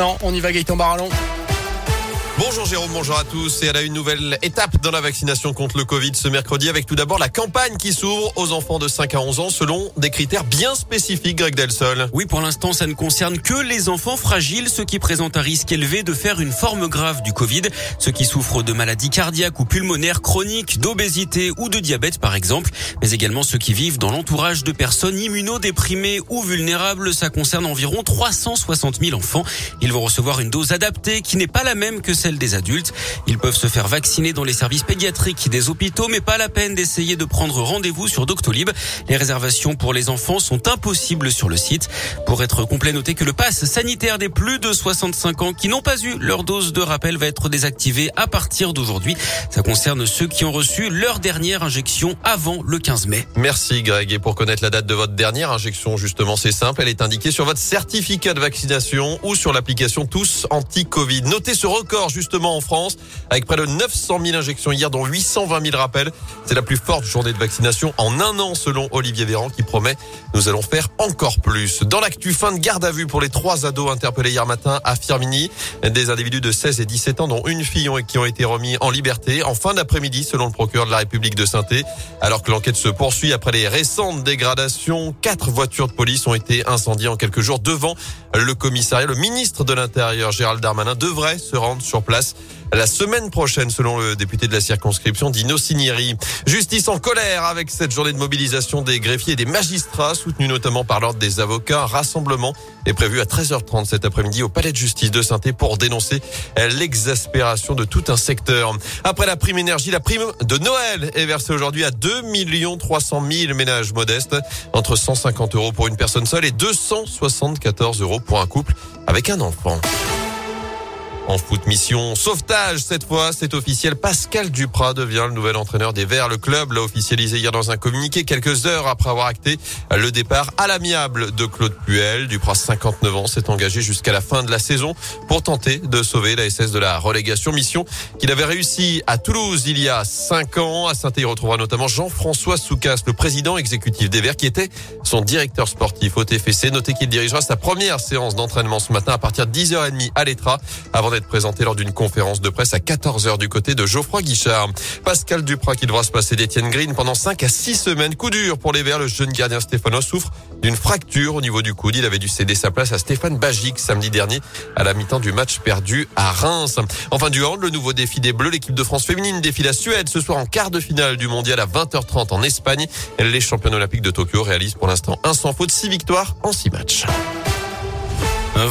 maintenant. On y va Gaëtan Barallon. Bonjour Jérôme, bonjour à tous et à la une nouvelle étape dans la vaccination contre le Covid ce mercredi avec tout d'abord la campagne qui s'ouvre aux enfants de 5 à 11 ans selon des critères bien spécifiques Greg Delsol. Oui, pour l'instant, ça ne concerne que les enfants fragiles, ceux qui présentent un risque élevé de faire une forme grave du Covid, ceux qui souffrent de maladies cardiaques ou pulmonaires chroniques, d'obésité ou de diabète par exemple, mais également ceux qui vivent dans l'entourage de personnes immunodéprimées ou vulnérables. Ça concerne environ 360 000 enfants. Ils vont recevoir une dose adaptée qui n'est pas la même que celle des adultes. Ils peuvent se faire vacciner dans les services pédiatriques des hôpitaux, mais pas la peine d'essayer de prendre rendez-vous sur Doctolib. Les réservations pour les enfants sont impossibles sur le site. Pour être complet, notez que le pass sanitaire des plus de 65 ans qui n'ont pas eu leur dose de rappel va être désactivé à partir d'aujourd'hui. Ça concerne ceux qui ont reçu leur dernière injection avant le 15 mai. Merci Greg. Et pour connaître la date de votre dernière injection, justement, c'est simple. Elle est indiquée sur votre certificat de vaccination ou sur l'application Tous Anti-Covid. Notez ce record justement en France, avec près de 900 000 injections hier, dont 820 000 rappels. C'est la plus forte journée de vaccination en un an, selon Olivier Véran, qui promet nous allons faire encore plus. Dans l'actu, fin de garde à vue pour les trois ados interpellés hier matin à Firmini. Des individus de 16 et 17 ans, dont une fille, qui ont été remis en liberté en fin d'après-midi, selon le procureur de la République de saint Alors que l'enquête se poursuit après les récentes dégradations, quatre voitures de police ont été incendiées en quelques jours devant le commissariat. Le ministre de l'Intérieur, Gérald Darmanin, devrait se rendre sur place la semaine prochaine, selon le député de la circonscription, Dino Cinieri. Justice en colère avec cette journée de mobilisation des greffiers et des magistrats, soutenus notamment par l'ordre des avocats. Rassemblement est prévu à 13h30 cet après-midi au palais de justice de saint pour dénoncer l'exaspération de tout un secteur. Après la prime énergie, la prime de Noël est versée aujourd'hui à 2 300 000 ménages modestes, entre 150 euros pour une personne seule et 274 euros pour un couple avec un enfant. En foot mission sauvetage, cette fois, c'est officiel. Pascal Duprat devient le nouvel entraîneur des Verts. Le club l'a officialisé hier dans un communiqué quelques heures après avoir acté le départ à l'amiable de Claude Puel. Duprat, 59 ans, s'est engagé jusqu'à la fin de la saison pour tenter de sauver la SS de la relégation. Mission qu'il avait réussi à Toulouse il y a 5 ans. À saint il retrouvera notamment Jean-François Soucas, le président exécutif des Verts, qui était son directeur sportif au TFC. Notez qu'il dirigera sa première séance d'entraînement ce matin à partir de 10h30 à l'Etra avant d'être présenté lors d'une conférence de presse à 14h du côté de Geoffroy Guichard. Pascal Duprat qui devra se passer d'Etienne Green pendant 5 à 6 semaines. Coup dur pour les Verts. Le jeune gardien Stéphano souffre d'une fracture au niveau du coude. Il avait dû céder sa place à Stéphane Bagic samedi dernier à la mi-temps du match perdu à Reims. Enfin du hand, le nouveau défi des Bleus. L'équipe de France féminine défie la Suède ce soir en quart de finale du mondial à 20h30 en Espagne. Les championnes olympiques de Tokyo réalisent pour l'instant un sans faute, 6 victoires en 6 matchs.